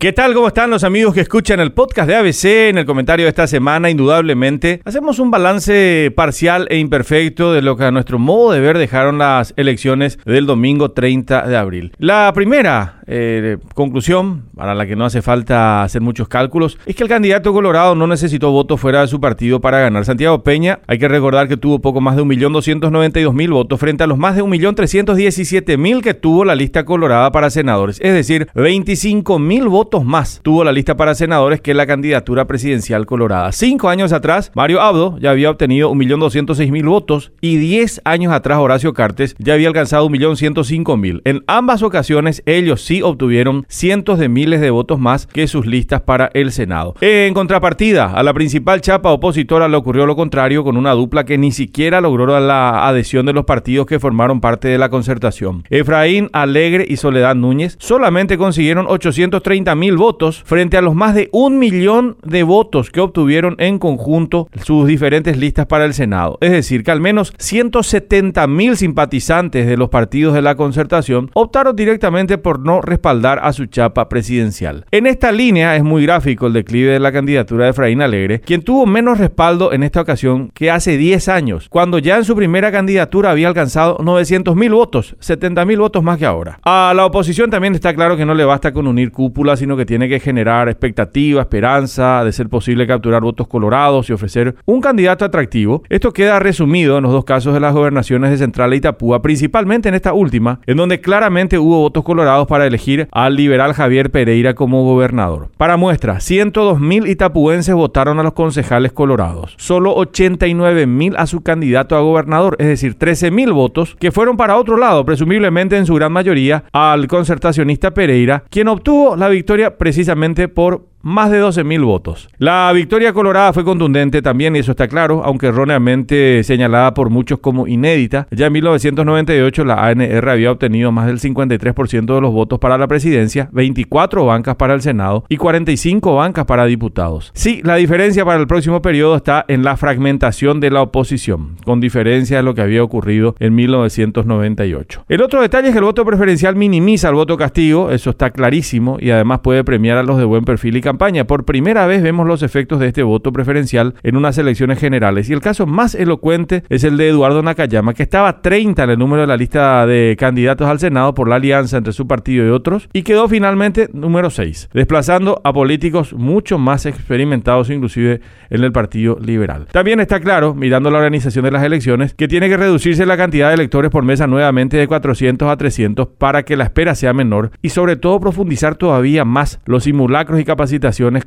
¿Qué tal? ¿Cómo están los amigos que escuchan el podcast de ABC? En el comentario de esta semana, indudablemente, hacemos un balance parcial e imperfecto de lo que a nuestro modo de ver dejaron las elecciones del domingo 30 de abril. La primera eh, conclusión, para la que no hace falta hacer muchos cálculos, es que el candidato colorado no necesitó votos fuera de su partido para ganar. Santiago Peña, hay que recordar que tuvo poco más de 1.292.000 votos frente a los más de 1.317.000 que tuvo la lista colorada para senadores, es decir, 25.000 votos más tuvo la lista para senadores que la candidatura presidencial colorada. Cinco años atrás, Mario Abdo ya había obtenido 1.206.000 votos y 10 años atrás, Horacio Cartes ya había alcanzado 1.105.000. En ambas ocasiones, ellos sí obtuvieron cientos de miles de votos más que sus listas para el Senado. En contrapartida, a la principal chapa opositora le ocurrió lo contrario con una dupla que ni siquiera logró la adhesión de los partidos que formaron parte de la concertación. Efraín Alegre y Soledad Núñez solamente consiguieron 830 mil votos frente a los más de un millón de votos que obtuvieron en conjunto sus diferentes listas para el Senado. Es decir, que al menos 170 mil simpatizantes de los partidos de la concertación optaron directamente por no respaldar a su chapa presidencial. En esta línea es muy gráfico el declive de la candidatura de Efraín Alegre, quien tuvo menos respaldo en esta ocasión que hace 10 años, cuando ya en su primera candidatura había alcanzado 900 mil votos, 70 mil votos más que ahora. A la oposición también está claro que no le basta con unir cúpula, sino que tiene que generar expectativa, esperanza, de ser posible capturar votos colorados y ofrecer un candidato atractivo. Esto queda resumido en los dos casos de las gobernaciones de Central e Itapúa, principalmente en esta última, en donde claramente hubo votos colorados para elegir al liberal Javier Pereira como gobernador. Para muestra, 102 mil itapuenses votaron a los concejales colorados, solo 89 mil a su candidato a gobernador, es decir, 13 mil votos que fueron para otro lado, presumiblemente en su gran mayoría al concertacionista Pereira, quien obtuvo la victoria precisamente por más de 12.000 votos. La victoria colorada fue contundente también, y eso está claro, aunque erróneamente señalada por muchos como inédita. Ya en 1998 la ANR había obtenido más del 53% de los votos para la presidencia, 24 bancas para el Senado y 45 bancas para diputados. Sí, la diferencia para el próximo periodo está en la fragmentación de la oposición, con diferencia de lo que había ocurrido en 1998. El otro detalle es que el voto preferencial minimiza el voto castigo, eso está clarísimo, y además puede premiar a los de buen perfil y campaña. Por primera vez vemos los efectos de este voto preferencial en unas elecciones generales. Y el caso más elocuente es el de Eduardo Nakayama, que estaba 30 en el número de la lista de candidatos al Senado por la alianza entre su partido y otros, y quedó finalmente número 6, desplazando a políticos mucho más experimentados, inclusive en el Partido Liberal. También está claro, mirando la organización de las elecciones, que tiene que reducirse la cantidad de electores por mesa nuevamente de 400 a 300 para que la espera sea menor y sobre todo profundizar todavía más los simulacros y capacitaciones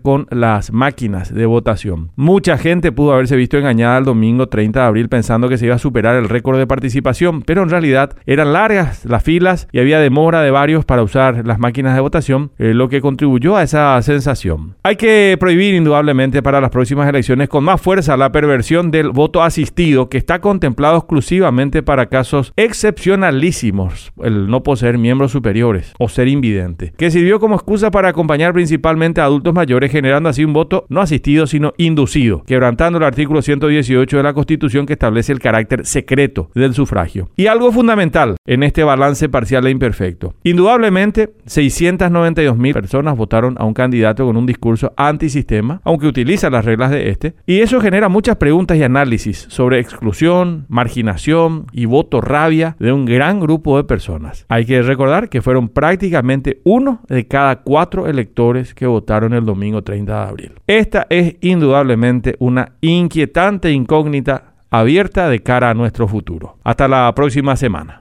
con las máquinas de votación. Mucha gente pudo haberse visto engañada el domingo 30 de abril pensando que se iba a superar el récord de participación, pero en realidad eran largas las filas y había demora de varios para usar las máquinas de votación, eh, lo que contribuyó a esa sensación. Hay que prohibir indudablemente para las próximas elecciones con más fuerza la perversión del voto asistido que está contemplado exclusivamente para casos excepcionalísimos, el no poseer miembros superiores o ser invidente, que sirvió como excusa para acompañar principalmente a adultos mayores, generando así un voto no asistido, sino inducido, quebrantando el artículo 118 de la Constitución que establece el carácter secreto del sufragio. Y algo fundamental en este balance parcial e imperfecto. Indudablemente, 692 mil personas votaron a un candidato con un discurso antisistema, aunque utiliza las reglas de este, y eso genera muchas preguntas y análisis sobre exclusión, marginación y voto rabia de un gran grupo de personas. Hay que recordar que fueron prácticamente uno de cada cuatro electores que votaron el domingo 30 de abril. Esta es indudablemente una inquietante incógnita abierta de cara a nuestro futuro. Hasta la próxima semana.